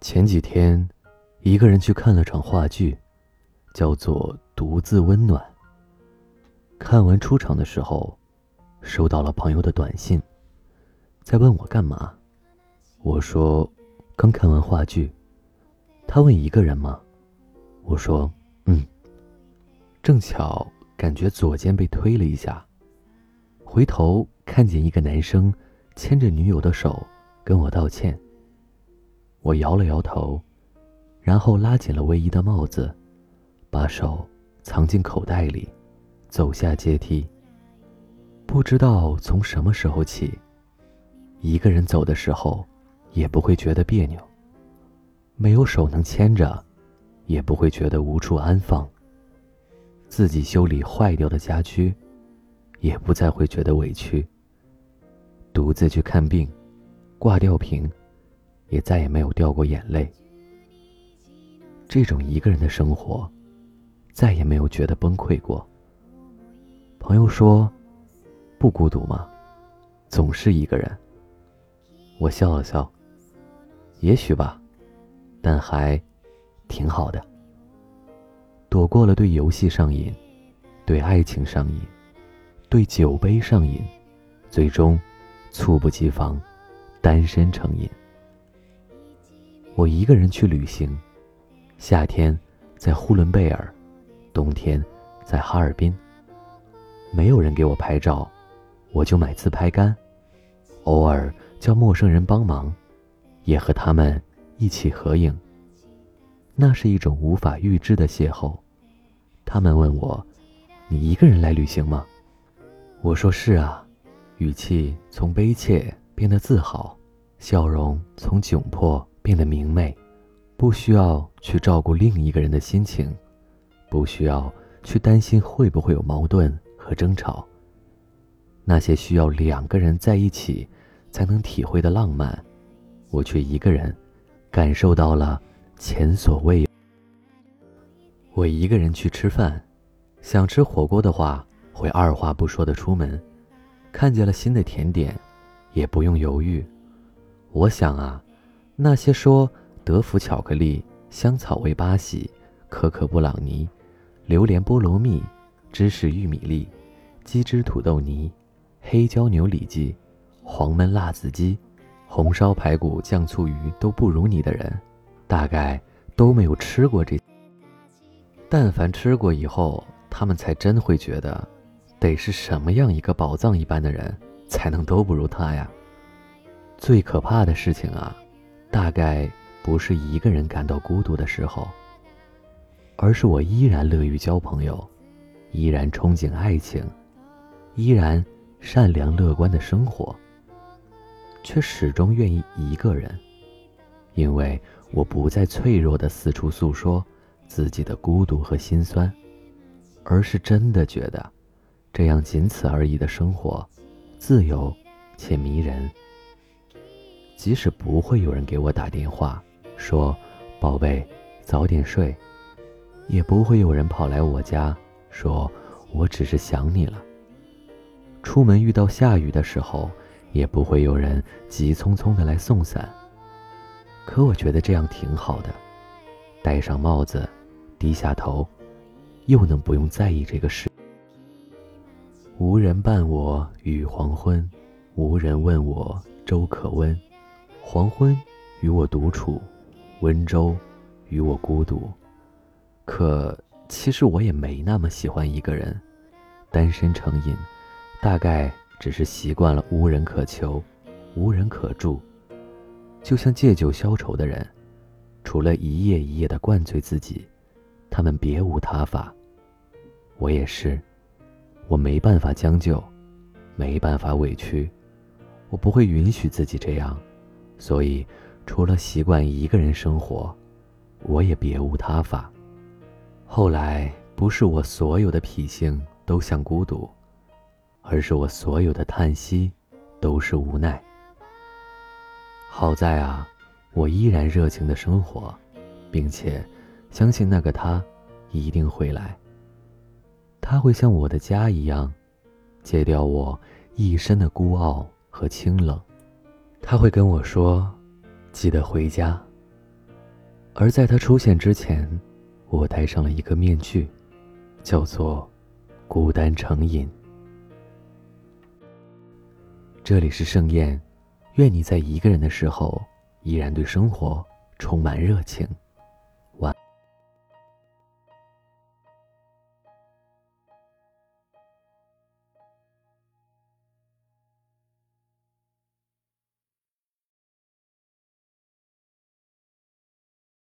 前几天，一个人去看了场话剧，叫做《独自温暖》。看完出场的时候，收到了朋友的短信，在问我干嘛。我说刚看完话剧。他问一个人吗？我说嗯。正巧感觉左肩被推了一下，回头看见一个男生牵着女友的手跟我道歉。我摇了摇头，然后拉紧了卫衣的帽子，把手藏进口袋里，走下阶梯。不知道从什么时候起，一个人走的时候，也不会觉得别扭。没有手能牵着，也不会觉得无处安放。自己修理坏掉的家居，也不再会觉得委屈。独自去看病，挂吊瓶。也再也没有掉过眼泪。这种一个人的生活，再也没有觉得崩溃过。朋友说：“不孤独吗？总是一个人。”我笑了笑。也许吧，但还挺好的。躲过了对游戏上瘾，对爱情上瘾，对酒杯上瘾，最终猝不及防，单身成瘾。我一个人去旅行，夏天在呼伦贝尔，冬天在哈尔滨。没有人给我拍照，我就买自拍杆，偶尔叫陌生人帮忙，也和他们一起合影。那是一种无法预知的邂逅。他们问我：“你一个人来旅行吗？”我说：“是啊。”语气从悲切变得自豪，笑容从窘迫。变得明媚，不需要去照顾另一个人的心情，不需要去担心会不会有矛盾和争吵。那些需要两个人在一起才能体会的浪漫，我却一个人感受到了前所未有。我一个人去吃饭，想吃火锅的话，会二话不说的出门，看见了新的甜点，也不用犹豫。我想啊。那些说德芙巧克力、香草味巴西、可可布朗尼、榴莲菠萝蜜、芝士玉米粒、鸡汁土豆泥、黑椒牛里脊、黄焖辣子鸡、红烧排骨酱醋鱼都不如你的人，大概都没有吃过这。但凡吃过以后，他们才真会觉得，得是什么样一个宝藏一般的人，才能都不如他呀。最可怕的事情啊！大概不是一个人感到孤独的时候，而是我依然乐于交朋友，依然憧憬爱情，依然善良乐观的生活，却始终愿意一个人，因为我不再脆弱的四处诉说自己的孤独和心酸，而是真的觉得，这样仅此而已的生活，自由且迷人。即使不会有人给我打电话说“宝贝，早点睡”，也不会有人跑来我家说“我只是想你了”。出门遇到下雨的时候，也不会有人急匆匆的来送伞。可我觉得这样挺好的，戴上帽子，低下头，又能不用在意这个事。无人伴我与黄昏，无人问我粥可温。黄昏与我独处，温州与我孤独。可其实我也没那么喜欢一个人，单身成瘾，大概只是习惯了无人可求，无人可助。就像借酒消愁的人，除了一夜一夜的灌醉自己，他们别无他法。我也是，我没办法将就，没办法委屈，我不会允许自己这样。所以，除了习惯一个人生活，我也别无他法。后来，不是我所有的脾性都像孤独，而是我所有的叹息都是无奈。好在啊，我依然热情的生活，并且相信那个他一定会来。他会像我的家一样，戒掉我一身的孤傲和清冷。他会跟我说：“记得回家。”而在他出现之前，我戴上了一个面具，叫做孤单成瘾。这里是盛宴，愿你在一个人的时候，依然对生活充满热情。